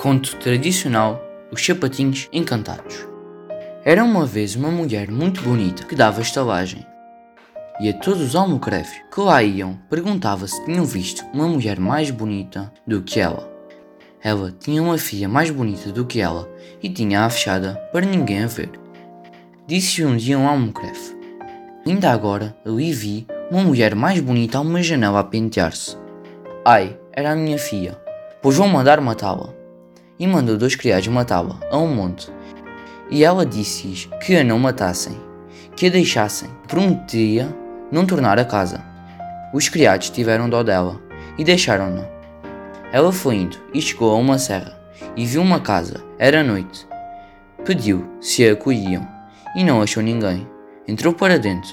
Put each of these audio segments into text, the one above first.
Conto tradicional Os Sapatinhos Encantados. Era uma vez uma mulher muito bonita que dava estalagem. E a todos os almocrefes que lá iam perguntava se tinham visto uma mulher mais bonita do que ela. Ela tinha uma filha mais bonita do que ela e tinha-a fechada para ninguém a ver. Disse um dia um almocrefe: Ainda agora ali vi uma mulher mais bonita a uma janela a pentear-se. Ai, era a minha filha, pois vou mandar matá-la e mandou dois criados matá-la a um monte. E ela disse-lhes que a não matassem, que a deixassem, prometia não tornar a casa. Os criados tiveram dó dela e deixaram-na. Ela foi indo e chegou a uma serra e viu uma casa. Era noite. Pediu se a acolhiam e não achou ninguém. Entrou para dentro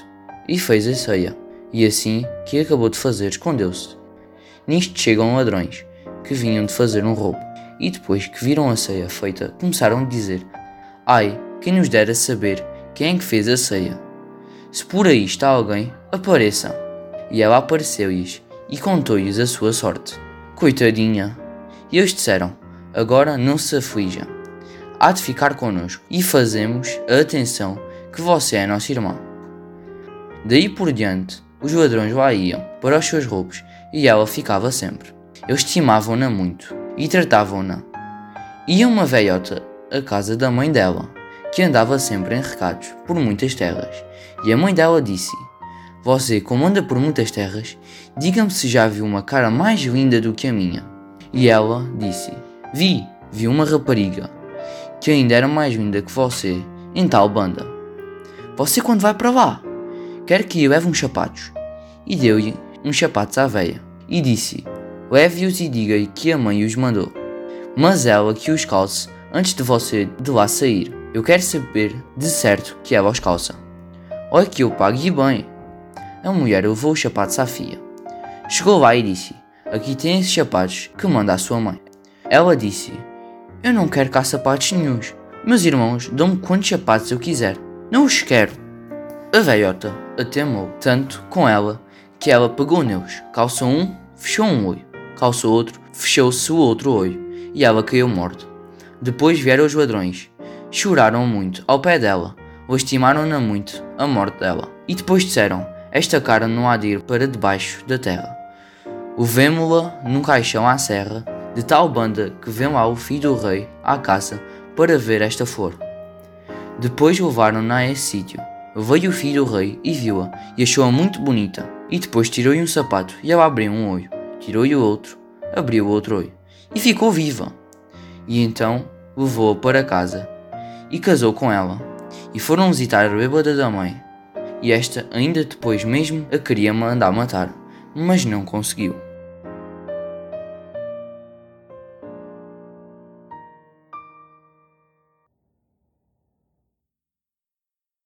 e fez a ceia. E assim que acabou de fazer, escondeu-se. Nisto chegam ladrões que vinham de fazer um roubo e depois que viram a ceia feita, começaram a dizer: Ai, quem nos dera saber quem é que fez a ceia. Se por aí está alguém, apareça. E ela apareceu-lhes e contou-lhes a sua sorte. Coitadinha! E eles disseram: Agora não se aflija. Há de ficar connosco e fazemos a atenção que você é nossa irmã. Daí por diante, os ladrões lá iam para os seus roubos e ela ficava sempre. Eles estimavam-na muito e tratavam-na. Ia uma velhota à casa da mãe dela, que andava sempre em recados por muitas terras, e a mãe dela disse: Você, como anda por muitas terras, diga-me se já viu uma cara mais linda do que a minha. E ela disse: Vi, vi uma rapariga, que ainda era mais linda que você, em tal banda. Você quando vai para lá? Quer que eu leve uns sapatos? E deu-lhe uns sapatos à veia, e disse: Leve-os e diga-lhe que a mãe os mandou. Mas ela que os calce antes de você de lá sair. Eu quero saber de certo que ela os calça. Olha que eu pague bem. A mulher levou os sapatos à filha. Chegou lá e disse: Aqui tem esses sapatos que manda a sua mãe. Ela disse: Eu não quero cá sapatos nenhums. Meus irmãos dão-me quantos sapatos eu quiser. Não os quero. A velhota atemou tanto com ela que ela pegou neles, calçou um, fechou um olho calçou outro, fechou-se o outro olho, e ela caiu morta. Depois vieram os ladrões. Choraram muito ao pé dela, lastimaram-na muito a morte dela. E depois disseram: Esta cara não há de ir para debaixo da terra. Levemo-la num caixão à serra, de tal banda que vem lá o filho do rei à caça para ver esta flor. Depois levaram-na a esse sítio. Veio o filho do rei e viu-a, e achou-a muito bonita. E depois tirou-lhe um sapato e ela abriu um olho tirou-lhe o outro, abriu o outro olho e ficou viva. E então levou-a para casa e casou com ela. E foram visitar a bêbada da mãe. E esta ainda depois mesmo a queria mandar matar, mas não conseguiu.